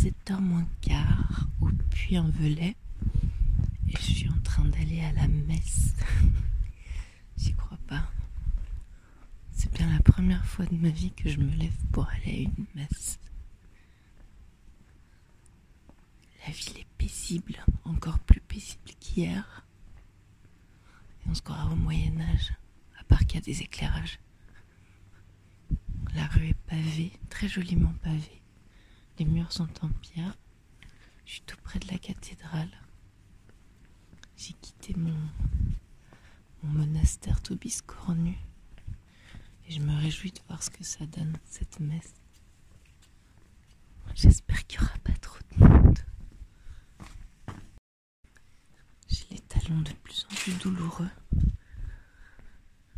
7h moins quart au Puy-en-Velay et je suis en train d'aller à la messe. J'y crois pas. C'est bien la première fois de ma vie que je me lève pour aller à une messe. La ville est paisible, encore plus paisible qu'hier. Et on se croirait au Moyen Âge, à part qu'il y a des éclairages. La rue est pavée, très joliment pavée. Les murs sont en pierre. Je suis tout près de la cathédrale. J'ai quitté mon, mon monastère tout biscornu. Et je me réjouis de voir ce que ça donne, cette messe. J'espère qu'il n'y aura pas trop de monde. J'ai les talons de plus en plus douloureux.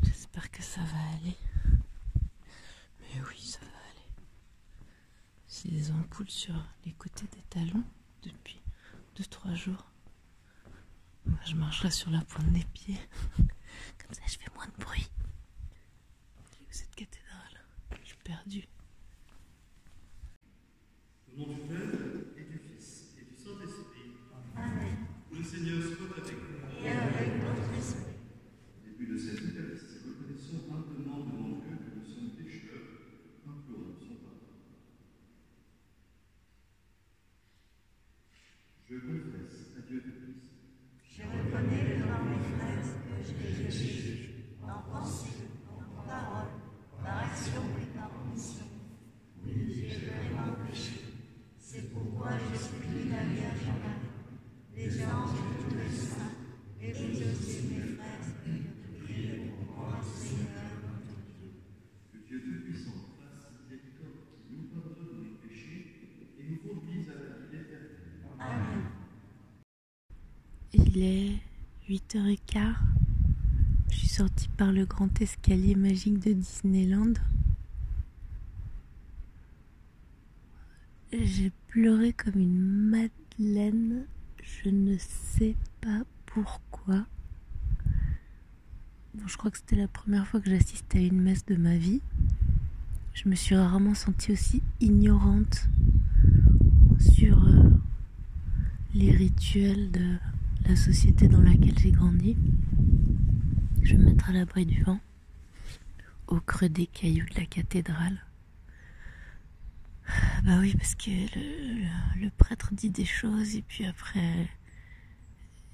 J'espère que ça va aller. Mais oui, ça va aller. J'ai des ampoules sur les côtés des talons depuis 2-3 jours. Je marcherai sur la pointe des pieds. Comme ça, je fais moins de bruit. Elle est où cette cathédrale Je suis perdue. Au nom du Père et du Fils et du Saint-Esprit. Amen. Le Seigneur soit avec vous. Et avec votre esprit. Au début de cette Eucharistie, reconnaissons humblement devant Dieu que nous sommes pécheurs, implorons son pardon. Je confesse à Dieu Tout-Puissant Je reconnais devant mes frères que je l'ai péché, en pensée, Il est 8h15. Je suis sortie par le grand escalier magique de Disneyland. J'ai pleuré comme une madeleine. Je ne sais pas pourquoi. Bon, je crois que c'était la première fois que j'assistais à une messe de ma vie. Je me suis rarement sentie aussi ignorante sur euh, les rituels de la société dans laquelle j'ai grandi. Je vais me mettre à l'abri du vent, au creux des cailloux de la cathédrale. Bah oui, parce que le, prêtre dit des choses et puis après,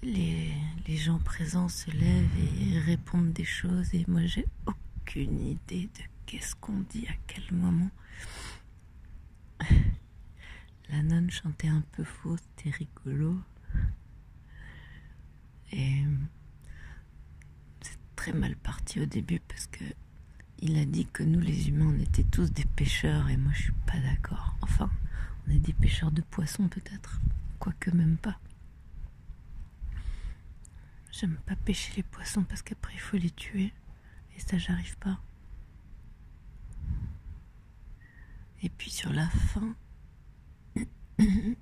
les, les gens présents se lèvent et répondent des choses et moi j'ai aucune idée de qu'est-ce qu'on dit à quel moment. La nonne chantait un peu faux, c'était rigolo. Et c'est très au début parce que il a dit que nous les humains on était tous des pêcheurs et moi je suis pas d'accord. Enfin, on est des pêcheurs de poissons peut-être, quoique même pas. J'aime pas pêcher les poissons parce qu'après il faut les tuer et ça j'arrive pas. Et puis sur la fin, je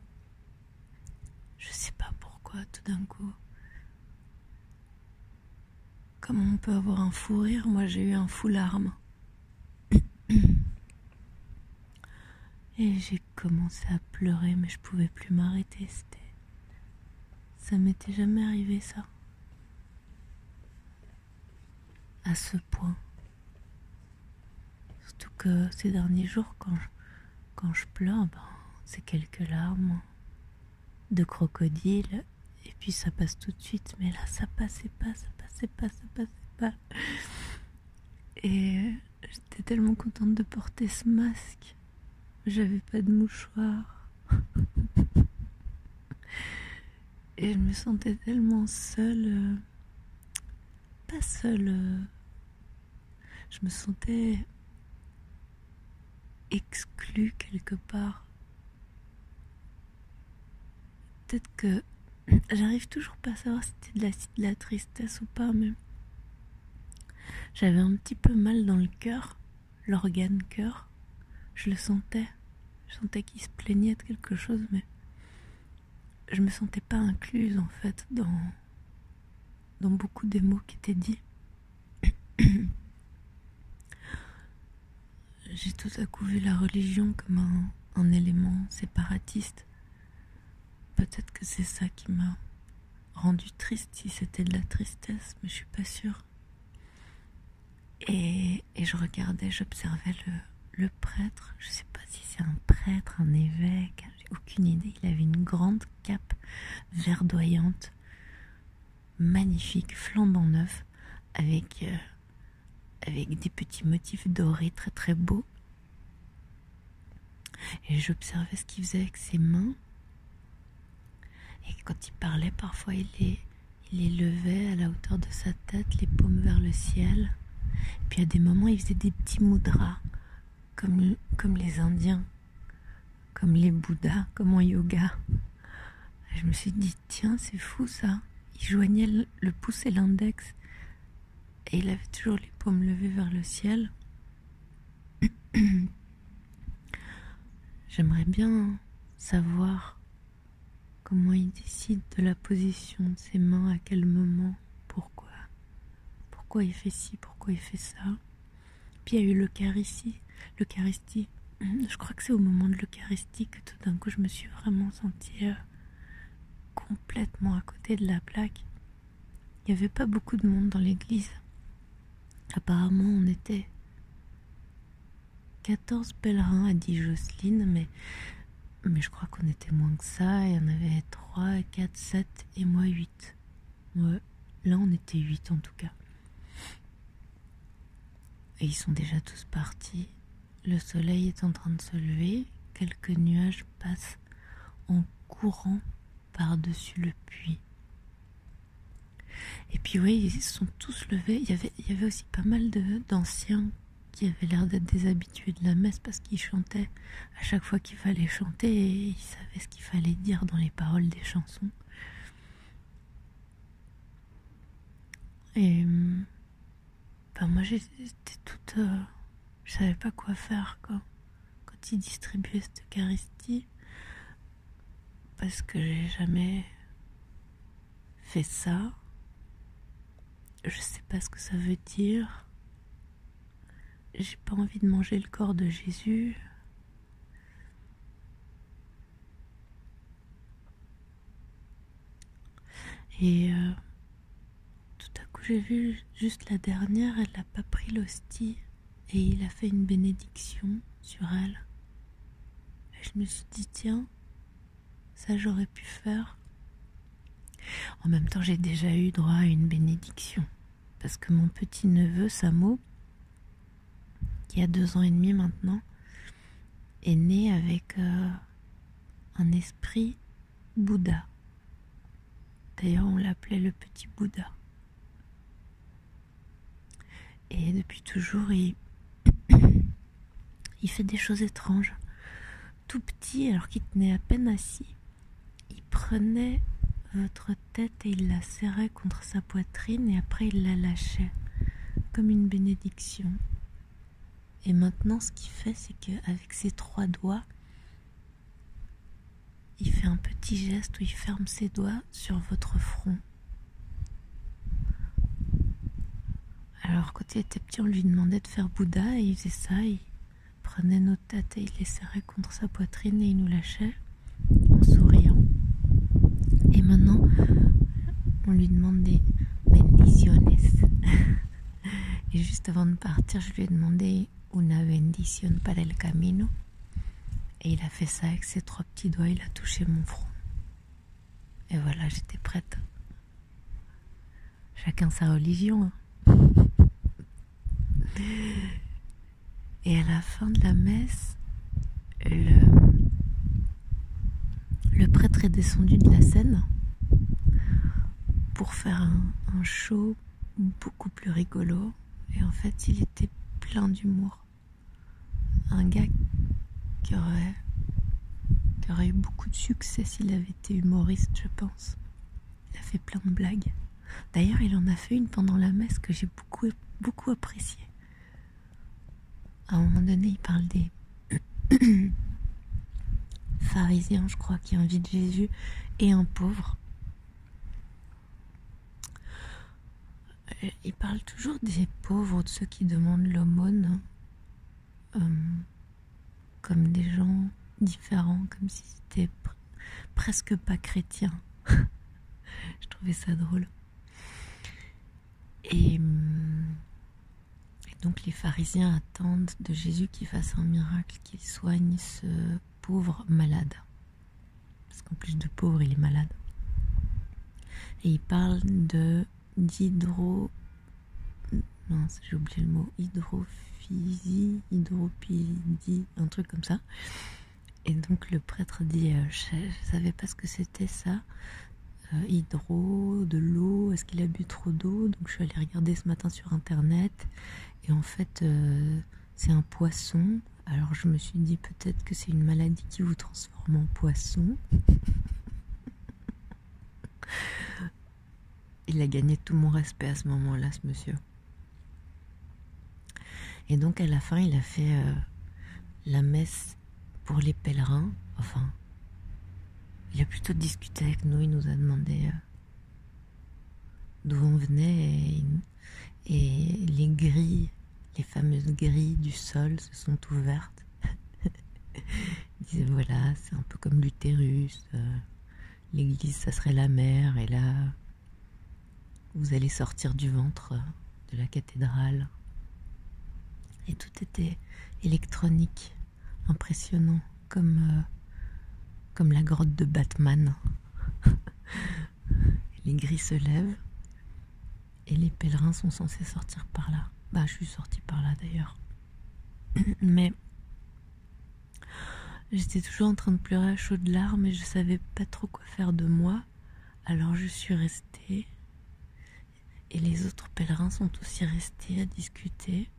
sais pas pourquoi tout d'un coup. Comment on peut avoir un fou rire? Moi j'ai eu un fou larme. Et j'ai commencé à pleurer, mais je pouvais plus m'arrêter. Ça m'était jamais arrivé ça. À ce point. Surtout que ces derniers jours, quand je, pleure, ben, c'est quelques larmes de crocodile. Et puis ça passe tout de suite. Mais là, ça passait pas, pas, ça pas. Et j'étais tellement contente de porter ce masque. J'avais pas de mouchoir. Et je me sentais tellement seule. euh, Pas seule. euh, Je me sentais exclue quelque part. Peut-être que j'arrive toujours pas à savoir si c'était de la, de la tristesse ou pas, mais j'avais un petit peu mal dans le cœur, l'organe cœur. Je le sentais. Je sentais qu'il se plaignait de quelque chose, mais je me sentais pas incluse en fait dans, dans beaucoup des mots qui étaient dits. J'ai tout à coup vu la religion comme un, un élément séparatiste. Peut-être que c'est ça qui m'a rendu triste si c'était de la tristesse, mais je suis pas sûre. Et, je regardais, j'observais le, le prêtre. Je sais pas si c'est un prêtre, un évêque, j'ai aucune idée. Il avait une grande cape verdoyante, magnifique, flambant neuf, avec, euh, avec des petits motifs dorés très très beaux. Et j'observais ce qu'il faisait avec ses mains. Et quand il parlait, parfois il les, il les levait à la hauteur de sa tête, les paumes vers le ciel. Et puis à des moments, il faisait des petits mudras, comme, comme les Indiens, comme les Bouddhas, comme en yoga. Je me suis dit, tiens, c'est fou ça. Il joignait le, le pouce et l'index. Et il avait toujours les paumes levées vers le ciel. J'aimerais bien savoir comment il décide de la position de ses mains, à quel moment, pourquoi. Pourquoi il fait ci, pourquoi il fait ça. Puis il y a eu l'Eucharistie. L'Eucharistie. Je crois que c'est au moment de l'Eucharistie que tout d'un coup je me suis vraiment sentie euh, complètement à côté de la plaque. Il n'y avait pas beaucoup de monde dans l'église. Apparemment, on était 14 pèlerins, a dit Jocelyne, mais, mais je crois qu'on était moins que ça. Il y en avait 3, 4, 7 et moi 8. Ouais, là, on était 8 en tout cas. Et ils sont déjà tous partis. Le soleil est en train de se lever. Quelques nuages passent en courant par-dessus le puits. Et puis oui, ils sont tous levés. Il y avait, il y avait aussi pas mal d'anciens qui avaient l'air d'être des habitués de la messe parce qu'ils chantaient à chaque fois qu'il fallait chanter et ils savaient ce qu'il fallait dire dans les paroles des chansons. Et ben moi j'étais toute... Euh, je savais pas quoi faire quoi, quand ils distribuaient cette Eucharistie parce que j'ai jamais fait ça. Je sais pas ce que ça veut dire. J'ai pas envie de manger le corps de Jésus. Et euh, tout à coup, j'ai vu juste la dernière, elle n'a pas pris l'hostie et il a fait une bénédiction sur elle. Et je me suis dit, tiens, ça j'aurais pu faire. En même temps, j'ai déjà eu droit à une bénédiction. Parce que mon petit neveu, Samo, qui a deux ans et demi maintenant, est né avec euh, un esprit Bouddha. D'ailleurs, on l'appelait le petit Bouddha. Et depuis toujours, il, il fait des choses étranges. Tout petit, alors qu'il tenait à peine assis, il prenait votre tête et il la serrait contre sa poitrine et après il la lâchait comme une bénédiction. Et maintenant, ce qu'il fait, c'est qu'avec ses trois doigts, il fait un petit geste où il ferme ses doigts sur votre front. Alors, quand il était petit, on lui demandait de faire Bouddha et il faisait ça. Il prenait nos têtes et il les serrait contre sa poitrine et il nous lâchait en souriant. Et maintenant, on lui demande des bendiciones. Et juste avant de partir, je lui ai demandé una bendición para el camino. Et il a fait ça avec ses trois petits doigts, il a touché mon front. Et voilà, j'étais prête. Chacun sa religion. hein. Et à la fin de la messe, le, prêtre est descendu de la scène pour faire un, un show beaucoup plus rigolo. Et en fait, il était plein d'humour. Un gars qui aurait, eu beaucoup de succès s'il avait été humoriste, je pense. Il a fait plein de blagues. D'ailleurs, il en a fait une pendant la messe que j'ai beaucoup, beaucoup appréciée. À un moment donné, il parle des pharisiens, je crois, qui invitent Jésus et un pauvre. Euh, Il parle toujours des pauvres, de ceux qui demandent l'aumône, euh, comme des gens différent, comme si c'était pr- presque pas chrétien. Je trouvais ça drôle. Et, donc les pharisiens attendent de Jésus qu'il fasse un miracle, qu'il soigne ce pauvre malade. Parce qu'en plus de pauvre, il est malade. Et il parle de d'hydro... Mince, j'ai oublié le mot. Hydrophysie, un truc comme ça. Et donc le prêtre dit, euh, je, je savais pas ce que c'était ça. Euh, hydro, de l'eau, est-ce qu'il a bu trop d'eau? Donc je suis allée regarder ce matin sur internet. Et en fait, euh, c'est un poisson. Alors je me suis dit peut-être que c'est une maladie qui vous transforme en poisson. Il a gagné tout mon respect à ce moment-là, ce monsieur. Et donc à la fin, il a fait euh, la messe pour les pèlerins. Enfin, il a plutôt discuté avec nous. Il nous a demandé euh, d'où on venait et, les grilles, les fameuses grilles du sol se sont ouvertes. il disait voilà, c'est un peu comme l'utérus. euh, L'église, ça serait la mer, et là, vous allez sortir du ventre de la cathédrale. Et tout était électronique, impressionnant, comme, euh, la grotte de Batman. les grilles se lèvent et les pèlerins sont censés sortir par là. Bah, je suis sortie par là d'ailleurs. Mais j'étais toujours en train de pleurer à chaudes larmes et je savais pas trop quoi faire de moi. Alors je suis restée et les autres pèlerins sont aussi restés à discuter.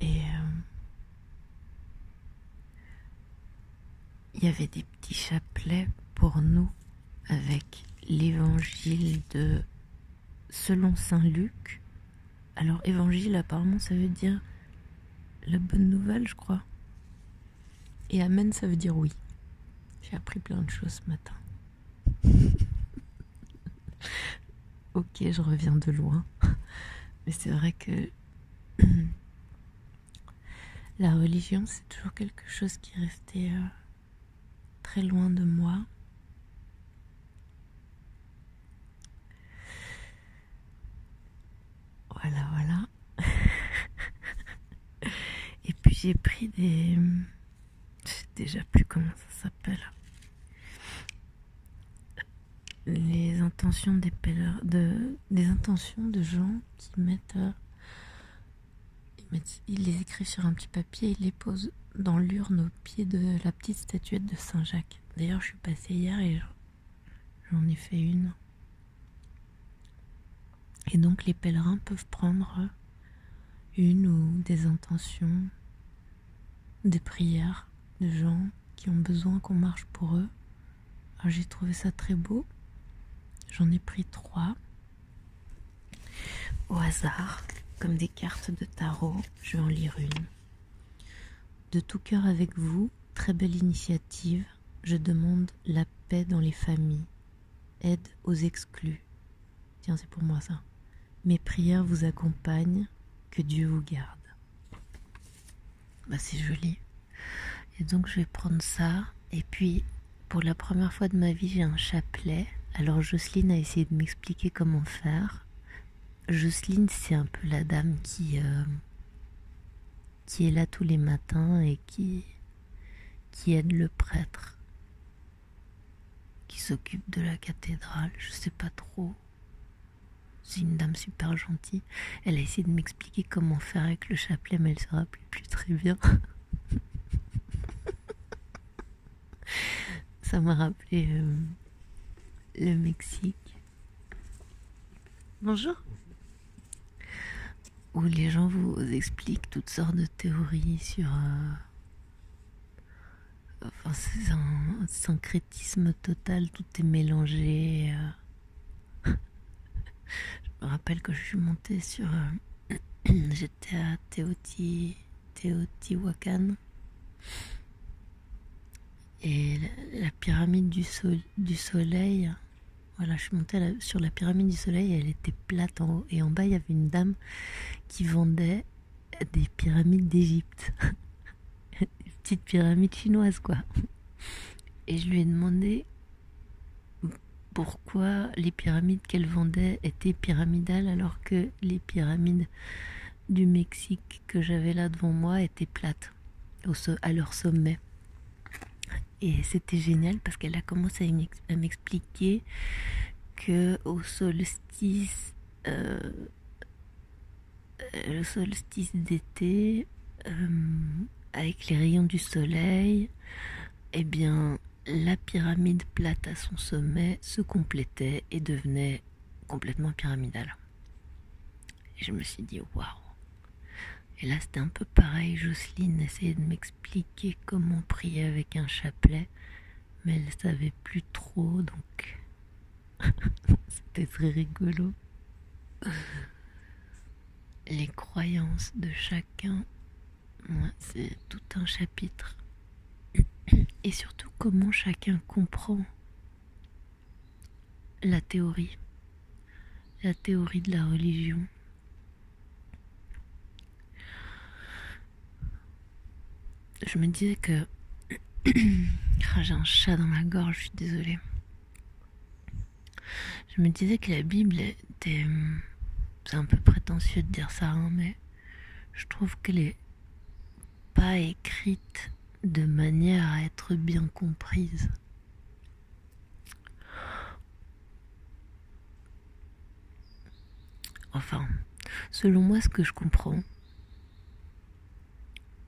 Et euh, il y avait des petits chapelets pour nous avec l'évangile de selon Saint Luc. Alors évangile apparemment ça veut dire la bonne nouvelle je crois. Et amen ça veut dire oui. J'ai appris plein de choses ce matin. ok, je reviens de loin. Mais c'est vrai que la religion, c'est toujours quelque chose qui restait euh, très loin de moi. Voilà, voilà. Et puis j'ai pris des... Je sais déjà plus comment ça s'appelle. Les intentions des pèlerins, de, des intentions de gens qui mettent, euh, ils les écrivent sur un petit papier et ils les posent dans l'urne au pied de la petite statuette de Saint Jacques. D'ailleurs, je suis passée hier et j'en ai fait une. Et donc les pèlerins peuvent prendre une ou des intentions, des prières de gens qui ont besoin qu'on marche pour eux. Alors j'ai trouvé ça très beau. J'en ai pris trois au hasard, comme des cartes de tarot. Je vais en lire une. De tout cœur avec vous, très belle initiative. Je demande la paix dans les familles, aide aux exclus. Tiens, c'est pour moi ça. Mes prières vous accompagnent, que Dieu vous garde. Bah, c'est joli. Et donc, je vais prendre ça. Et puis, pour la première fois de ma vie, j'ai un chapelet. Alors, Jocelyne a essayé de m'expliquer comment faire. Jocelyne, c'est un peu la dame qui, euh, qui est là tous les matins et qui, qui aide le prêtre, qui s'occupe de la cathédrale. Je sais pas trop. C'est une dame super gentille. Elle a essayé de m'expliquer comment faire avec le chapelet, mais elle se rappelait plus très bien. Ça m'a rappelé euh, le Mexique. Bonjour. Où les gens vous expliquent toutes sortes de théories sur. euh, Enfin, c'est un syncrétisme total, tout est mélangé. euh. Je me rappelle que je suis montée sur. euh, J'étais à Teoti... Teotihuacan. Et la, pyramide du soleil. Je suis montée sur la pyramide du soleil, elle était plate en haut. Et en bas, il y avait une dame qui vendait des pyramides d'Égypte. des petite pyramide chinoise, quoi. Et je lui ai demandé pourquoi les pyramides qu'elle vendait étaient pyramidales alors que les pyramides du Mexique que j'avais là devant moi étaient plates à leur sommet. Et c'était génial parce qu'elle a commencé à m'expliquer que au solstice, euh, le solstice d'été, euh, avec les rayons du soleil, eh bien, la pyramide plate à son sommet se complétait et devenait complètement pyramidale. Et je me suis dit, waouh! Et là, c'était un peu pareil. Jocelyne essayait de m'expliquer comment prier avec un chapelet, mais elle savait plus trop, donc c'était très rigolo. Les croyances de chacun, c'est tout un chapitre. Et surtout comment chacun comprend la théorie, la théorie de la religion. Je me disais que ah, j'ai un chat dans ma gorge, je suis désolée. Je me disais que la Bible était. C'est un peu prétentieux de dire ça, hein, mais je trouve qu'elle est pas écrite de manière à être bien comprise. Enfin, selon moi, ce que je comprends,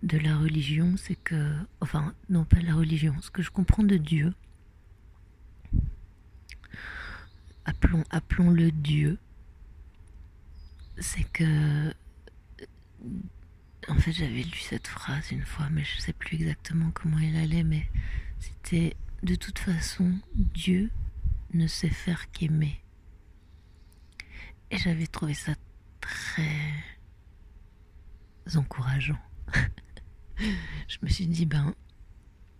de la religion, c'est que, enfin, non pas la religion, ce que je comprends de Dieu, appelons, appelons-le Dieu, c'est que, en fait, j'avais lu cette phrase une fois, mais je sais plus exactement comment elle allait, mais c'était de toute façon, Dieu ne sait faire qu'aimer. Et j'avais trouvé ça très encourageant. je me suis dit, ben,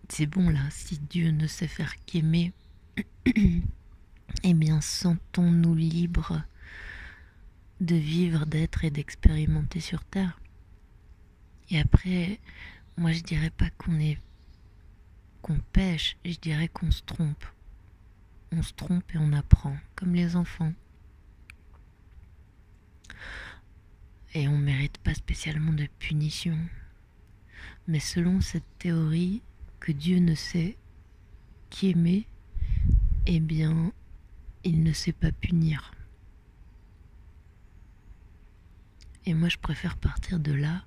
c'est bon là, si Dieu ne sait faire qu'aimer, eh bien, sentons-nous libres de vivre, d'être et d'expérimenter sur Terre. Et après, moi je dirais pas qu'on est qu'on pêche, je dirais qu'on se trompe. On se trompe et on apprend, comme les enfants. Et on mérite pas spécialement de punition. Mais selon cette théorie que Dieu ne sait qu'aimer, eh bien, il ne sait pas punir. Et moi, je préfère partir de là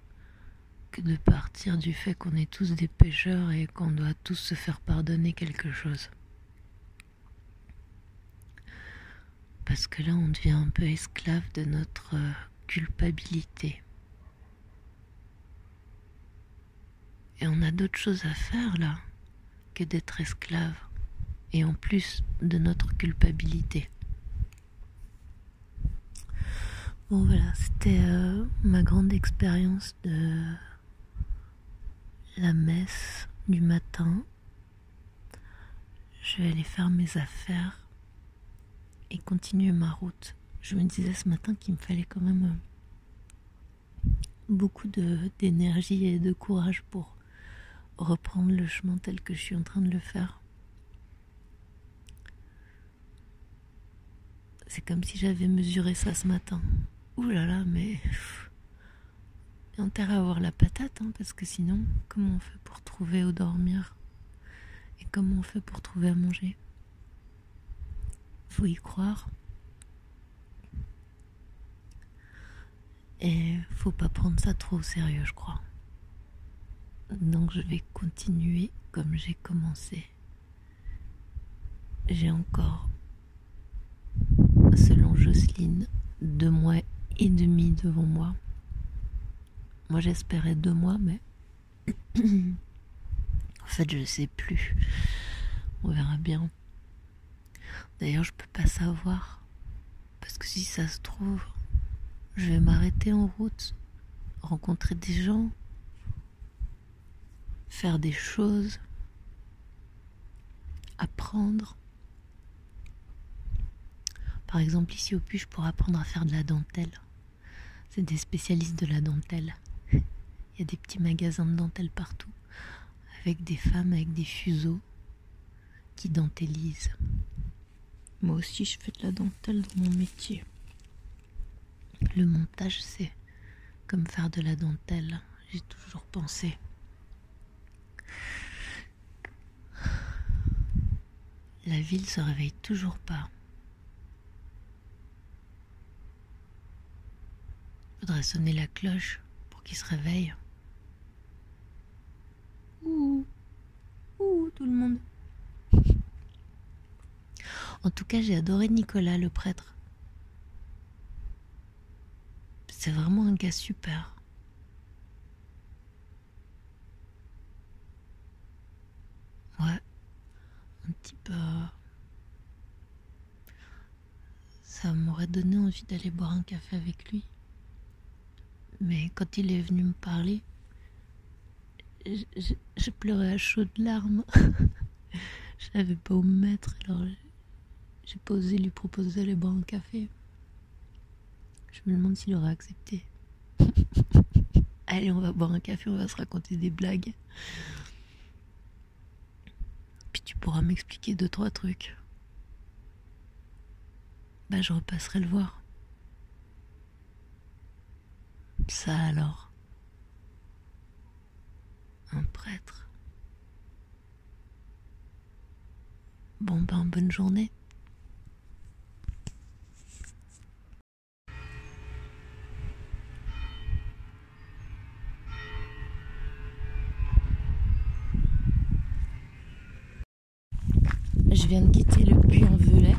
que de partir du fait qu'on est tous des pécheurs et qu'on doit tous se faire pardonner quelque chose. Parce que là, on devient un peu esclave de notre culpabilité. Et on a d'autres choses à faire là que d'être esclave. Et en plus de notre culpabilité. Bon voilà, c'était euh, ma grande expérience de la messe du matin. Je vais aller faire mes affaires et continuer ma route. Je me disais ce matin qu'il me fallait quand même euh, beaucoup d'énergie et de courage pour reprendre le chemin tel que je suis en train de le faire. C'est comme si j'avais mesuré ça ce matin. Ouh là là, mais. Y a intérêt à avoir la patate, hein, parce que sinon, comment on fait pour trouver où dormir Et comment on fait pour trouver à manger? Faut y croire. Et faut pas prendre ça trop au sérieux, je crois. Donc je vais continuer comme j'ai commencé. J'ai encore, selon Jocelyne, deux mois et demi devant moi. Moi j'espérais deux mois, mais en fait je ne sais plus. On verra bien. D'ailleurs je peux pas savoir. Parce que si ça se trouve, je vais m'arrêter en route, rencontrer des gens, faire des choses, apprendre. Par exemple, ici au Puy, je pourrais apprendre à faire de la dentelle. C'est des spécialistes de la dentelle. Il y a des petits magasins de dentelle partout. avec des femmes avec des fuseaux qui dentélisent. Moi aussi, je fais de la dentelle dans mon métier. Le montage, c'est comme faire de la dentelle. J'ai toujours pensé. La ville se réveille toujours pas. Faudrait sonner la cloche pour qu'il se réveille. Ouh, ouh, tout le monde. En tout cas, j'ai adoré Nicolas, le prêtre. C'est vraiment un gars super. Ouais, un petit peu. Ça m'aurait donné envie d'aller boire un café avec lui. Mais quand il est venu me parler, je pleurais à chaudes larmes. je savais pas où me mettre, alors j'ai pas osé lui proposer d'aller boire un café. Je me demande s'il aurait accepté. Allez, on va boire un café, on va se raconter des blagues. Puis tu pourras m'expliquer deux, trois trucs. Bah, je repasserai le voir. Ça alors? Un prêtre? Bon ben, bonne journée. Je viens de quitter le puits en velay.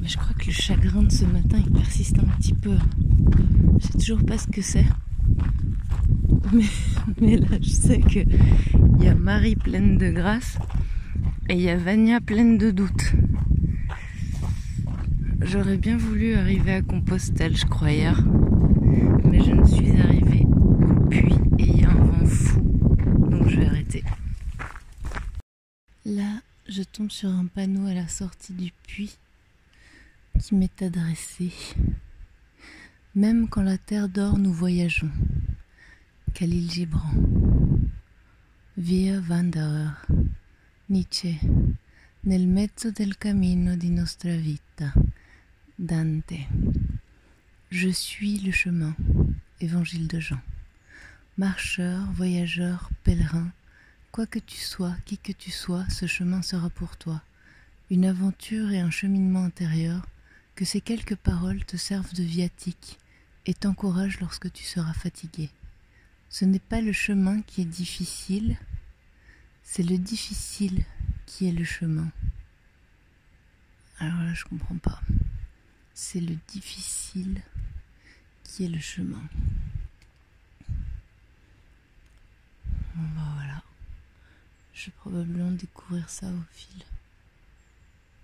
Mais je crois que le chagrin ce matin, il persiste un petit peu. Je sais toujours pas ce que c'est. Mais, mais là, je sais que il y a Marie pleine de grâce et il y a Vania pleine de doutes. J'aurais bien voulu arriver à Compostelle, je crois, hier. Mais je ne suis arrivée au puits et il y a un vent fou. Donc je vais arrêter. Là, je tombe sur un panneau à la sortie du puits qui m'est adressé. Même quand la terre dort, nous voyageons. Khalil Gibran. Via Wanderer. Nietzsche. Nel mezzo del cammino di nostra vita. Dante. Je suis le chemin. Évangile de Jean. Marcheur, voyageur, pèlerin, quoi que tu sois, qui que tu sois, ce chemin sera pour toi. Une aventure et un cheminement intérieur, que ces quelques paroles te servent de viatique et t'encouragent lorsque tu seras fatigué. Ce n'est pas le chemin qui est difficile, c'est le difficile qui est le chemin. Alors là, je comprends pas. C'est le difficile qui est le chemin. Bon bah voilà. Je vais probablement découvrir ça au fil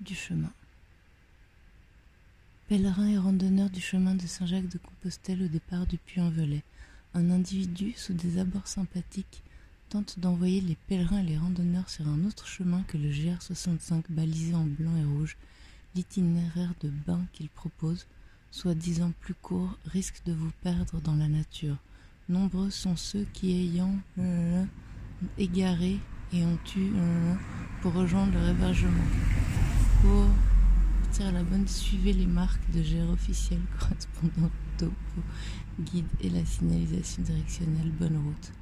du chemin. Pèlerin et randonneur du chemin de Saint-Jacques de Compostelle au départ du Puy-en-Velay, un individu sous des abords sympathiques tente d'envoyer les pèlerins et les randonneurs sur un autre chemin que le GR65 balisé en blanc et rouge. L'itinéraire de bain qu'il propose, soi-disant plus court, risque de vous perdre dans la nature. Nombreux sont ceux qui, ayant euh, égaré et ont eu euh, pour rejoindre leur hébergement. Pour à la bonne, suivez les marques de GR officiel correspondant topo, guide et la signalisation directionnelle bonne route.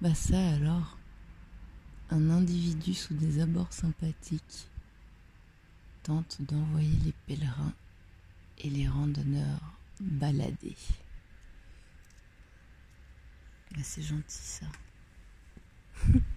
Bah ça alors, un individu sous des abords sympathiques tente d'envoyer les pèlerins et les randonneurs balader. Bah, c'est gentil ça.